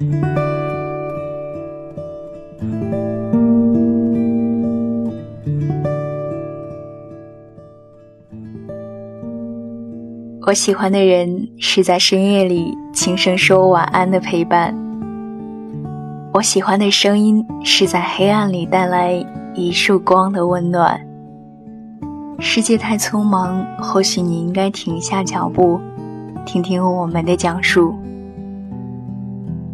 我喜欢的人是在深夜里轻声说晚安的陪伴。我喜欢的声音是在黑暗里带来一束光的温暖。世界太匆忙，或许你应该停下脚步，听听我们的讲述。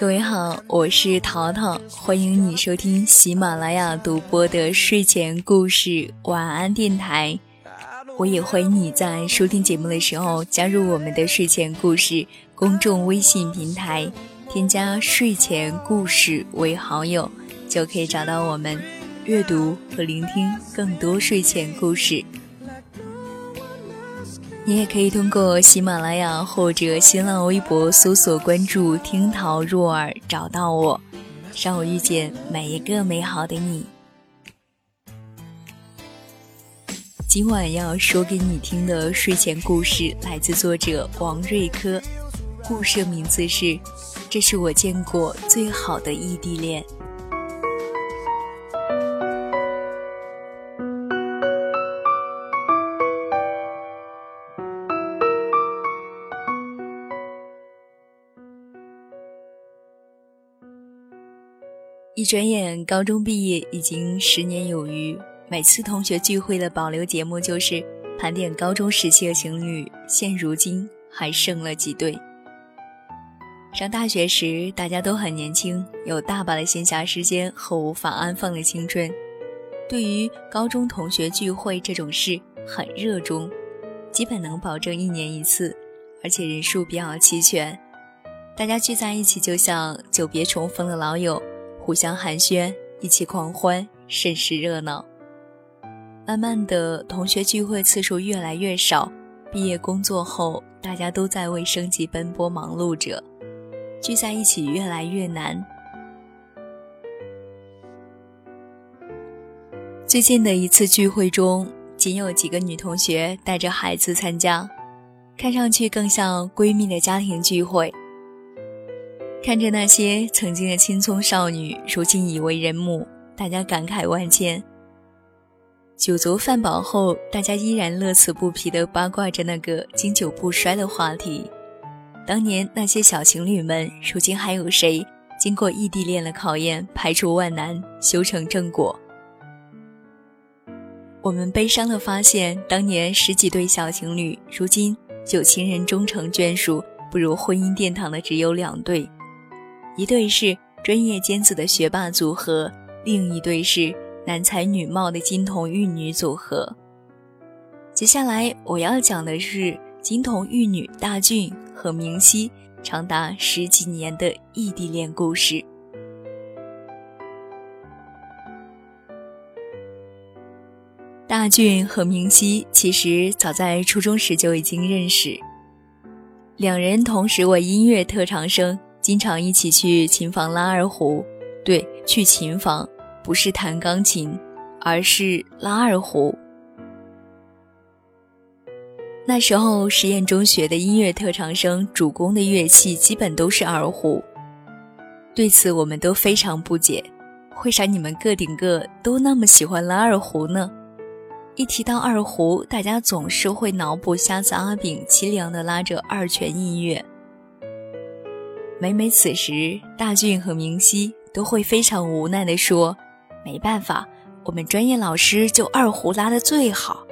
各位好，我是淘淘，欢迎你收听喜马拉雅独播的睡前故事晚安电台。我也欢迎你在收听节目的时候加入我们的睡前故事公众微信平台，添加睡前故事为好友，就可以找到我们，阅读和聆听更多睡前故事。你也可以通过喜马拉雅或者新浪微博搜索关注“听桃若耳”找到我，让我遇见每一个美好的你。今晚要说给你听的睡前故事来自作者王瑞科，故事名字是《这是我见过最好的异地恋》。一转眼，高中毕业已经十年有余。每次同学聚会的保留节目就是盘点高中时期的情侣，现如今还剩了几对。上大学时，大家都很年轻，有大把的闲暇时间和无法安放的青春。对于高中同学聚会这种事，很热衷，基本能保证一年一次，而且人数比较齐全。大家聚在一起，就像久别重逢的老友。互相寒暄，一起狂欢，甚是热闹。慢慢的，同学聚会次数越来越少。毕业工作后，大家都在为生计奔波忙碌着，聚在一起越来越难。最近的一次聚会中，仅有几个女同学带着孩子参加，看上去更像闺蜜的家庭聚会。看着那些曾经的青葱少女，如今已为人母，大家感慨万千。酒足饭饱后，大家依然乐此不疲地八卦着那个经久不衰的话题：当年那些小情侣们，如今还有谁经过异地恋的考验，排除万难，修成正果？我们悲伤地发现，当年十几对小情侣，如今有情人终成眷属，不如婚姻殿堂的只有两对。一对是专业尖子的学霸组合，另一对是男才女貌的金童玉女组合。接下来我要讲的是金童玉女大俊和明熙长达十几年的异地恋故事。大俊和明熙其实早在初中时就已经认识，两人同时为音乐特长生。经常一起去琴房拉二胡，对，去琴房不是弹钢琴，而是拉二胡。那时候实验中学的音乐特长生主攻的乐器基本都是二胡，对此我们都非常不解，为啥你们个顶个都那么喜欢拉二胡呢？一提到二胡，大家总是会脑补瞎子阿炳凄凉的拉着二泉映月。每每此时，大俊和明熙都会非常无奈地说：“没办法，我们专业老师就二胡拉的最好。”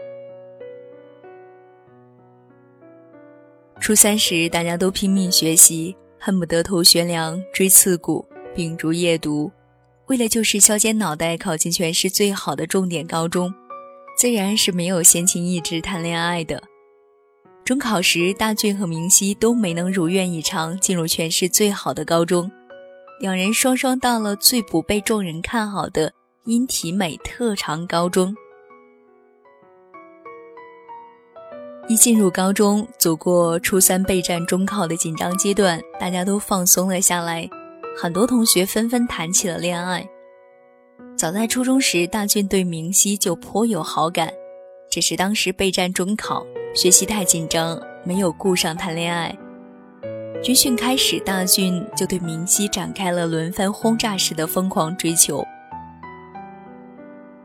初三时，大家都拼命学习，恨不得头悬梁、锥刺股、秉烛夜读，为了就是削尖脑袋考进全市最好的重点高中，自然是没有闲情逸致谈恋爱的。中考时，大俊和明熙都没能如愿以偿进入全市最好的高中，两人双双到了最不被众人看好的音体美特长高中。一进入高中，走过初三备战中考的紧张阶段，大家都放松了下来，很多同学纷纷谈起了恋爱。早在初中时，大俊对明熙就颇有好感，只是当时备战中考，学习太紧张，没有顾上谈恋爱。军训开始，大俊就对明熙展开了轮番轰炸式的疯狂追求。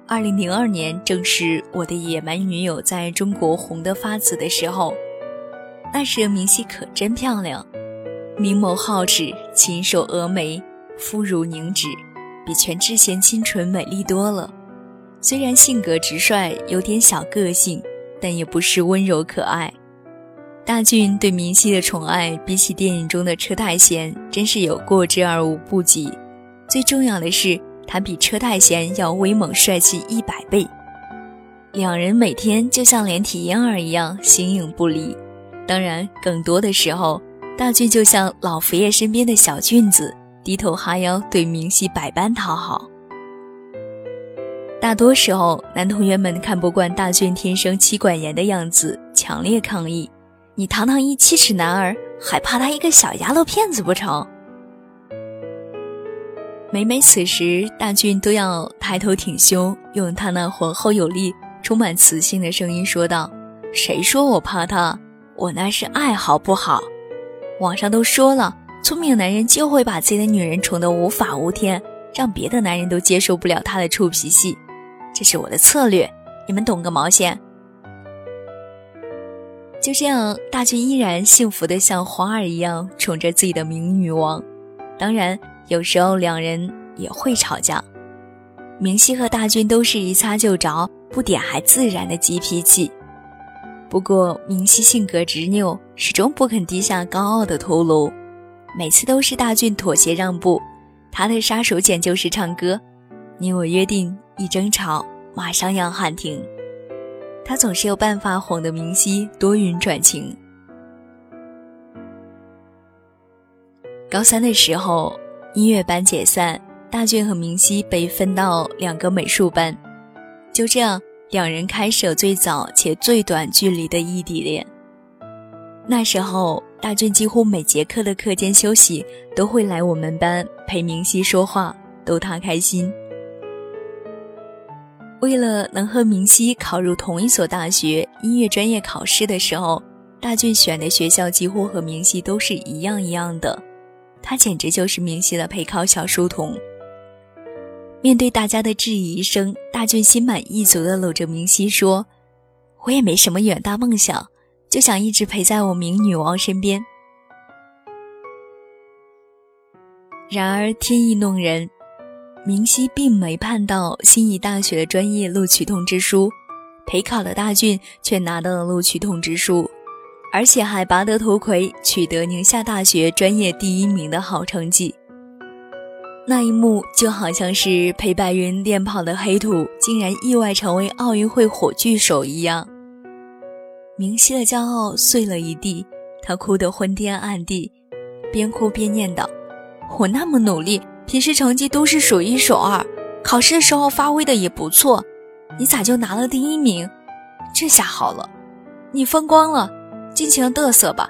二零零二年，正是我的野蛮女友在中国红得发紫的时候。那时的明熙可真漂亮，明眸皓齿，琴手峨眉，肤如凝脂，比全智贤清纯美丽多了。虽然性格直率，有点小个性，但也不失温柔可爱。大俊对明熙的宠爱，比起电影中的车太贤，真是有过之而无不及。最重要的是。他比车太贤要威猛帅气一百倍，两人每天就像连体婴儿一样形影不离。当然，更多的时候，大俊就像老佛爷身边的小俊子，低头哈腰对明熙百般讨好。大多时候，男同学们看不惯大俊天生妻管严的样子，强烈抗议：“你堂堂一七尺男儿，还怕他一个小丫头片子不成？”每每此时，大俊都要抬头挺胸，用他那浑厚有力、充满磁性的声音说道：“谁说我怕他？我那是爱好不好？网上都说了，聪明男人就会把自己的女人宠得无法无天，让别的男人都接受不了他的臭脾气。这是我的策略，你们懂个毛线？”就这样，大俊依然幸福的像花儿一样宠着自己的明女王。当然。有时候两人也会吵架，明熙和大俊都是一擦就着、不点还自然的急脾气。不过明熙性格执拗，始终不肯低下高傲的头颅，每次都是大俊妥协让步。他的杀手锏就是唱歌，你我约定，一争吵马上要喊停。他总是有办法哄得明熙多云转晴。高三的时候。音乐班解散，大俊和明熙被分到两个美术班，就这样，两人开始了最早且最短距离的异地恋。那时候，大俊几乎每节课的课间休息都会来我们班陪明熙说话，逗她开心。为了能和明熙考入同一所大学，音乐专业考试的时候，大俊选的学校几乎和明熙都是一样一样的。他简直就是明熙的陪考小书童。面对大家的质疑声，大俊心满意足地搂着明熙说：“我也没什么远大梦想，就想一直陪在我明女王身边。”然而天意弄人，明熙并没盼到心仪大学的专业录取通知书，陪考的大俊却拿到了录取通知书。而且还拔得头魁，取得宁夏大学专业第一名的好成绩。那一幕就好像是陪白云练跑的黑土，竟然意外成为奥运会火炬手一样。明熙的骄傲碎了一地，他哭得昏天暗地，边哭边念叨：“我那么努力，平时成绩都是数一数二，考试的时候发挥的也不错，你咋就拿了第一名？这下好了，你风光了。”尽情嘚瑟吧，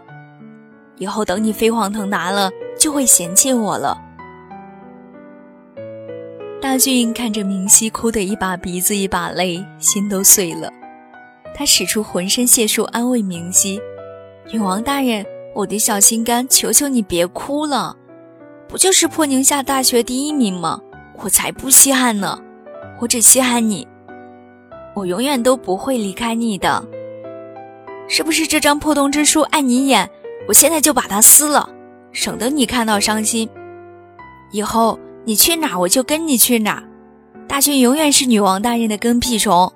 以后等你飞黄腾达了，就会嫌弃我了。大俊看着明熙哭得一把鼻子一把泪，心都碎了。他使出浑身解数安慰明熙：“女王大人，我的小心肝，求求你别哭了，不就是破宁夏大学第一名吗？我才不稀罕呢，我只稀罕你，我永远都不会离开你的。”是不是这张破通知书碍你眼？我现在就把它撕了，省得你看到伤心。以后你去哪，我就跟你去哪。大俊永远是女王大人的跟屁虫。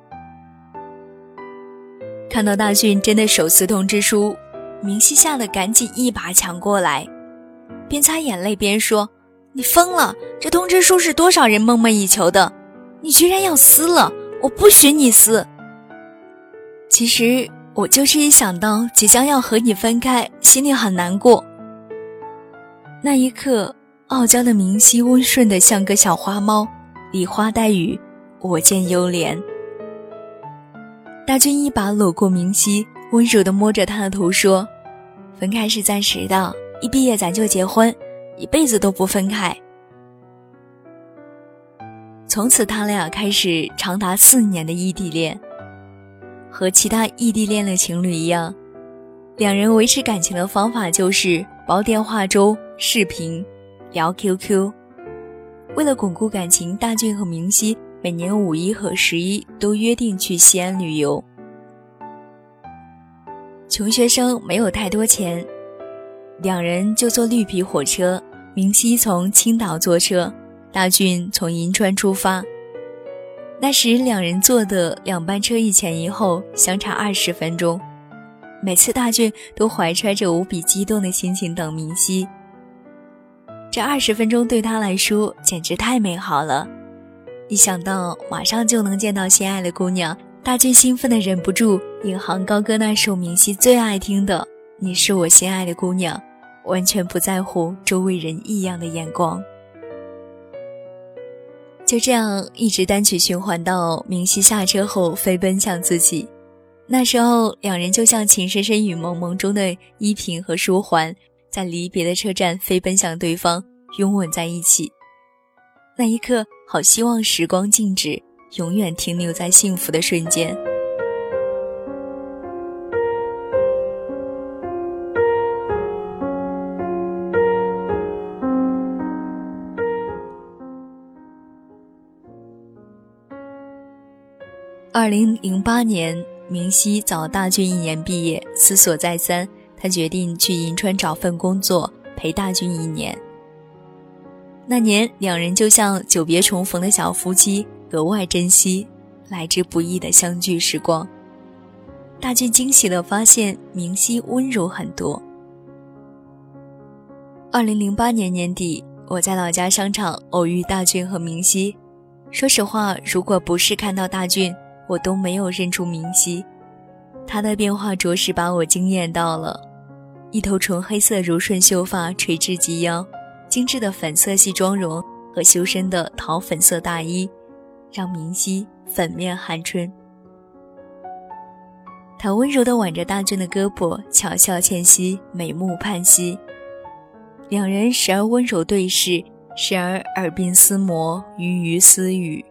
看到大俊真的手撕通知书，明熙吓得赶紧一把抢过来，边擦眼泪边说：“你疯了！这通知书是多少人梦寐以求的，你居然要撕了！我不许你撕！”其实。我就是一想到即将要和你分开，心里很难过。那一刻，傲娇的明熙温顺的像个小花猫，梨花带雨，我见犹怜。大军一把搂过明熙，温柔的摸着她的头说：“分开是暂时的，一毕业咱就结婚，一辈子都不分开。”从此，他俩开始长达四年的异地恋。和其他异地恋的情侣一样，两人维持感情的方法就是煲电话粥、视频、聊 QQ。为了巩固感情，大俊和明熙每年五一和十一都约定去西安旅游。穷学生没有太多钱，两人就坐绿皮火车，明熙从青岛坐车，大俊从银川出发。那时两人坐的两班车一前一后，相差二十分钟。每次大俊都怀揣着无比激动的心情等明熙。这二十分钟对他来说简直太美好了。一想到马上就能见到心爱的姑娘，大俊兴奋的忍不住引吭高歌那首明熙最爱听的《你是我心爱的姑娘》，完全不在乎周围人异样的眼光。就这样一直单曲循环到明熙下车后飞奔向自己。那时候，两人就像《情深深雨蒙蒙中的依萍和舒桓，在离别的车站飞奔向对方，拥吻在一起。那一刻，好希望时光静止，永远停留在幸福的瞬间。二零零八年，明熙早大俊一年毕业，思索再三，他决定去银川找份工作，陪大俊一年。那年，两人就像久别重逢的小夫妻，格外珍惜来之不易的相聚时光。大俊惊喜地发现，明熙温柔很多。二零零八年年底，我在老家商场偶遇大俊和明熙。说实话，如果不是看到大俊，我都没有认出明熙，他的变化着实把我惊艳到了。一头纯黑色柔顺秀发垂至及腰，精致的粉色系妆容和修身的桃粉色大衣，让明熙粉面含春。他温柔地挽着大俊的胳膊，巧笑倩兮，美目盼兮。两人时而温柔对视，时而耳鬓厮磨，鱼鱼私语。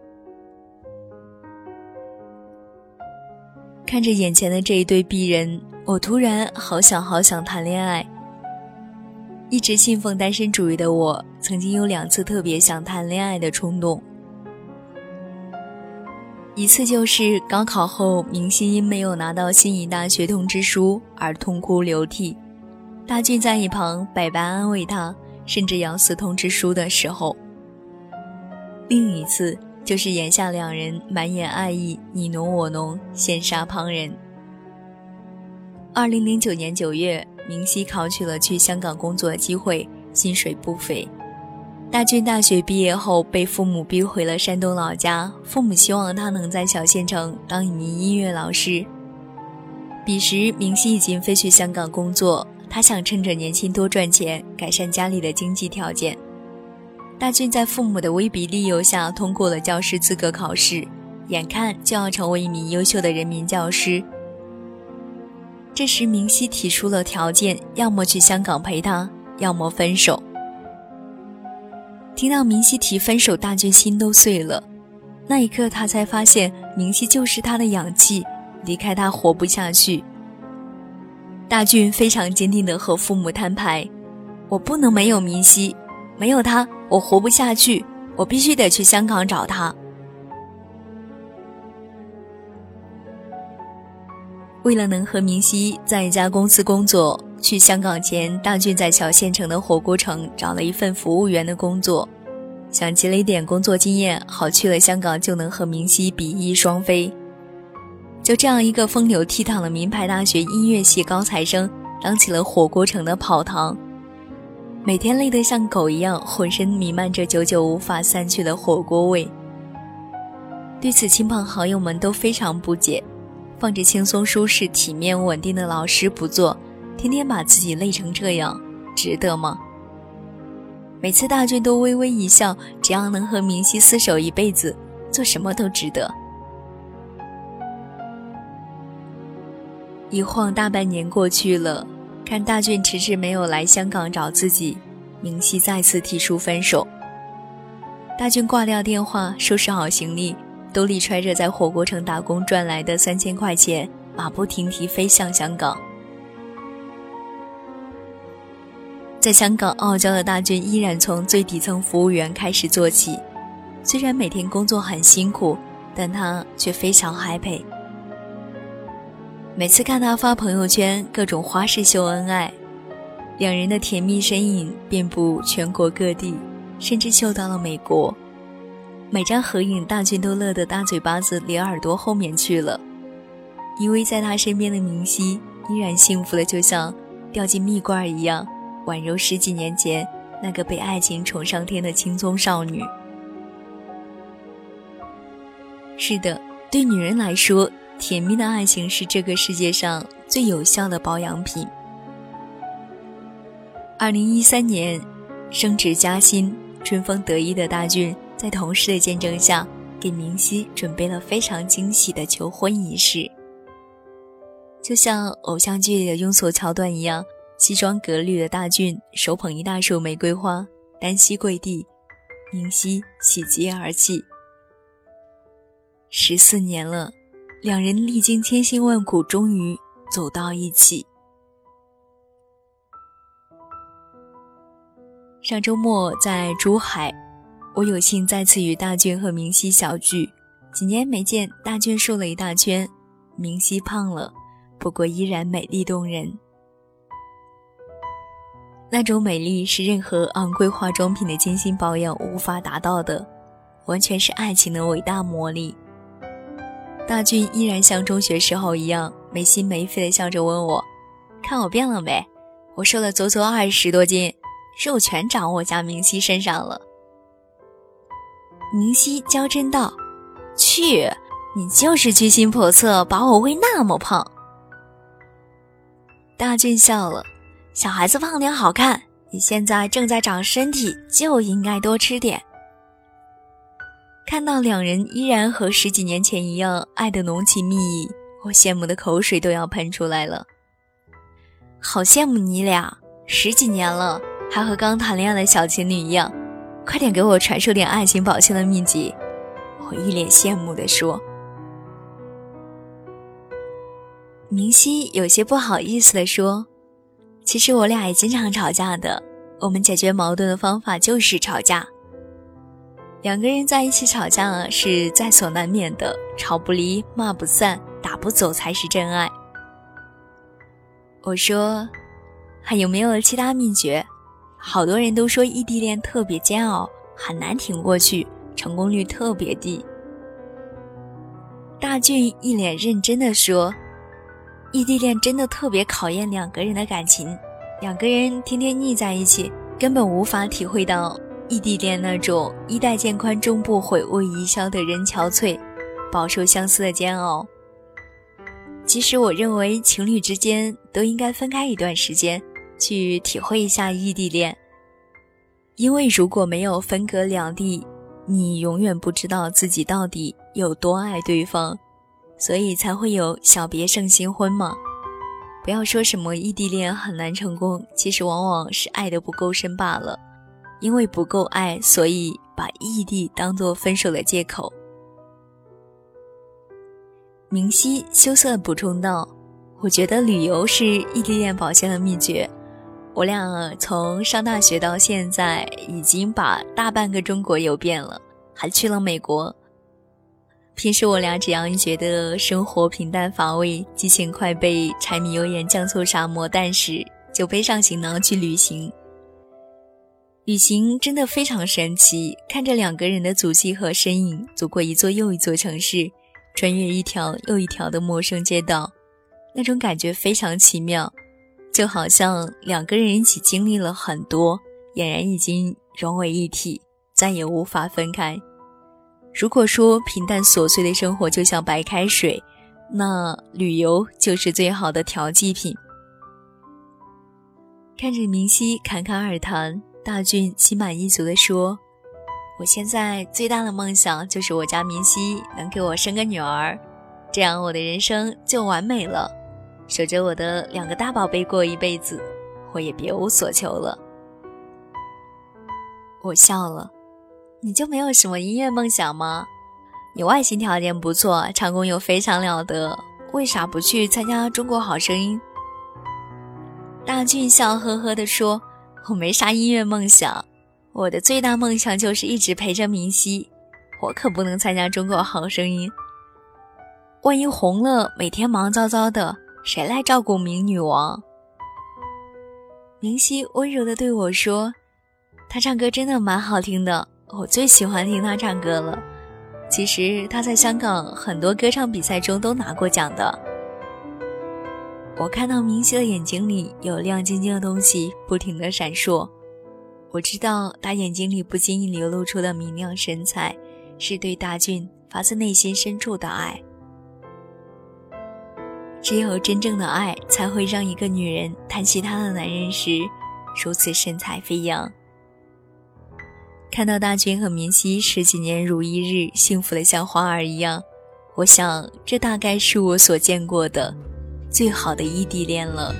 看着眼前的这一对璧人，我突然好想好想谈恋爱。一直信奉单身主义的我，曾经有两次特别想谈恋爱的冲动。一次就是高考后，明星因没有拿到心仪大学通知书而痛哭流涕，大俊在一旁百般安慰他，甚至咬死通知书的时候。另一次。就是眼下两人满眼爱意，你侬我侬，羡煞旁人。二零零九年九月，明熙考取了去香港工作的机会，薪水不菲。大俊大学毕业后被父母逼回了山东老家，父母希望他能在小县城当一名音乐老师。彼时，明熙已经飞去香港工作，他想趁着年轻多赚钱，改善家里的经济条件。大俊在父母的威逼利诱下通过了教师资格考试，眼看就要成为一名优秀的人民教师。这时，明熙提出了条件：要么去香港陪他，要么分手。听到明熙提分手，大俊心都碎了。那一刻，他才发现明熙就是他的氧气，离开他活不下去。大俊非常坚定地和父母摊牌：“我不能没有明熙。”没有他，我活不下去。我必须得去香港找他。为了能和明熙在一家公司工作，去香港前，大俊在小县城的火锅城找了一份服务员的工作，想积累点工作经验，好去了香港就能和明熙比翼双飞。就这样，一个风流倜傥的名牌大学音乐系高材生，当起了火锅城的跑堂。每天累得像狗一样，浑身弥漫着久久无法散去的火锅味。对此，亲朋好友们都非常不解，放着轻松舒适、体面稳定的老师不做，天天把自己累成这样，值得吗？每次大俊都微微一笑，只要能和明熙厮守一辈子，做什么都值得。一晃大半年过去了，看大俊迟迟没有来香港找自己，明熙再次提出分手。大俊挂掉电话，收拾好行李，兜里揣着在火锅城打工赚来的三千块钱，马不停蹄飞向香港。在香港傲娇的大俊依然从最底层服务员开始做起，虽然每天工作很辛苦，但他却非常 happy。每次看他发朋友圈各种花式秀恩爱，两人的甜蜜身影遍布全国各地，甚至秀到了美国。每张合影，大俊都乐得大嘴巴子咧耳朵后面去了。依偎在他身边的明熙依然幸福的就像掉进蜜罐一样。宛如十几年前那个被爱情宠上天的青葱少女。是的，对女人来说，甜蜜的爱情是这个世界上最有效的保养品。二零一三年，升职加薪、春风得意的大俊，在同事的见证下，给明熙准备了非常惊喜的求婚仪式，就像偶像剧里的庸俗桥段一样。西装革履的大俊手捧一大束玫瑰花，单膝跪地，明熙喜极而泣。十四年了，两人历经千辛万苦，终于走到一起。上周末在珠海，我有幸再次与大俊和明熙小聚。几年没见，大俊瘦了一大圈，明熙胖了，不过依然美丽动人。那种美丽是任何昂贵化妆品的精心保养无法达到的，完全是爱情的伟大魔力。大俊依然像中学时候一样没心没肺的笑着问我：“看我变了没？我瘦了足足二十多斤，肉全长我家明熙身上了。”明熙娇嗔道：“去，你就是居心叵测，把我喂那么胖。”大俊笑了。小孩子胖点好看，你现在正在长身体，就应该多吃点。看到两人依然和十几年前一样爱的浓情蜜意，我羡慕的口水都要喷出来了。好羡慕你俩，十几年了还和刚谈恋爱的小情侣一样，快点给我传授点爱情保鲜的秘籍。我一脸羡慕地说。明熙有些不好意思地说。其实我俩也经常吵架的，我们解决矛盾的方法就是吵架。两个人在一起吵架是在所难免的，吵不离，骂不散，打不走才是真爱。我说，还有没有其他秘诀？好多人都说异地恋特别煎熬，很难挺过去，成功率特别低。大俊一脸认真的说。异地恋真的特别考验两个人的感情，两个人天天腻在一起，根本无法体会到异地恋那种衣带渐宽终不悔，为伊消的人憔悴，饱受相思的煎熬。其实我认为情侣之间都应该分开一段时间，去体会一下异地恋，因为如果没有分隔两地，你永远不知道自己到底有多爱对方。所以才会有小别胜新婚嘛。不要说什么异地恋很难成功，其实往往是爱的不够深罢了。因为不够爱，所以把异地当做分手的借口。明熙羞涩补充道：“我觉得旅游是异地恋保鲜的秘诀。我俩从上大学到现在，已经把大半个中国游遍了，还去了美国。”平时我俩只要一觉得生活平淡乏味，激情快被柴米油盐酱醋茶磨淡时，就背上行囊去旅行。旅行真的非常神奇，看着两个人的足迹和身影，走过一座又一座城市，穿越一条又一条的陌生街道，那种感觉非常奇妙，就好像两个人一起经历了很多，俨然已经融为一体，再也无法分开。如果说平淡琐碎的生活就像白开水，那旅游就是最好的调剂品。看着明熙侃侃而谈，大俊心满意足地说：“我现在最大的梦想就是我家明熙能给我生个女儿，这样我的人生就完美了，守着我的两个大宝贝过一辈子，我也别无所求了。”我笑了，你就没有什么音乐梦想吗？你外形条件不错，唱功又非常了得，为啥不去参加《中国好声音》？大俊笑呵呵地说：“我没啥音乐梦想，我的最大梦想就是一直陪着明熙。我可不能参加《中国好声音》，万一红了，每天忙糟糟的，谁来照顾明女王？”明熙温柔的对我说：“他唱歌真的蛮好听的，我最喜欢听他唱歌了。”其实他在香港很多歌唱比赛中都拿过奖的。我看到明熙的眼睛里有亮晶晶的东西不停的闪烁，我知道他眼睛里不经意流露出的明亮神采，是对大俊发自内心深处的爱。只有真正的爱，才会让一个女人谈起她的男人时，如此神采飞扬。看到大军和明熙十几年如一日，幸福的像花儿一样，我想这大概是我所见过的最好的异地恋了。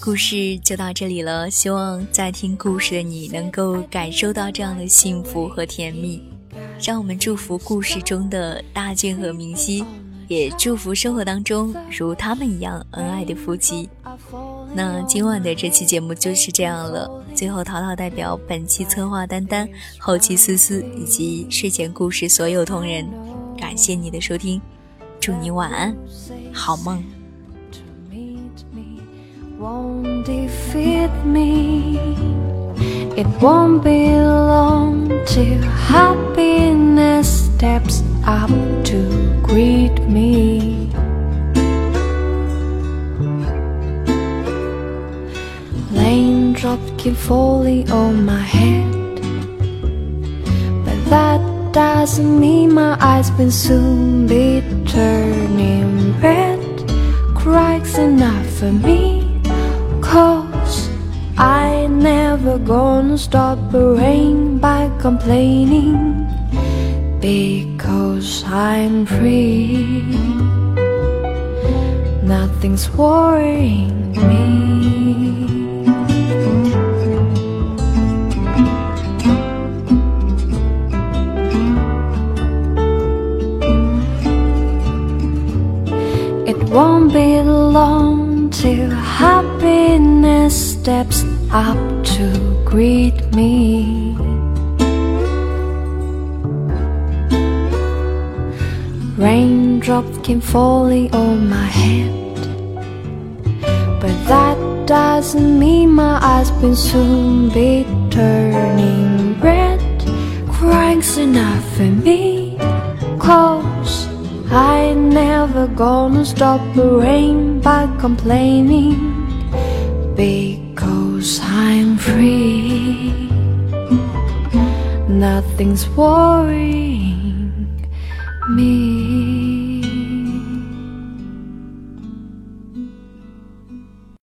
故事就到这里了，希望在听故事的你能够感受到这样的幸福和甜蜜。让我们祝福故事中的大俊和明熙，也祝福生活当中如他们一样恩爱的夫妻。那今晚的这期节目就是这样了。最后，淘淘代表本期策划丹丹、后期思思以及睡前故事所有同仁，感谢你的收听，祝你晚安，好梦。won't defeat me. It won't be long till happiness steps up to greet me. Raindrops keep falling on my head, but that doesn't mean my eyes will soon be turning red. Cracks enough for me. Never gonna stop the rain by complaining Because I'm free. Nothing's worrying me. It won't be long till happiness steps up to greet me. Raindrops came falling on my head, but that doesn't mean my eyes will soon be turning red. Crying's enough for me, cause I never gonna stop the rain by complaining I'm free. Nothing's worrying me.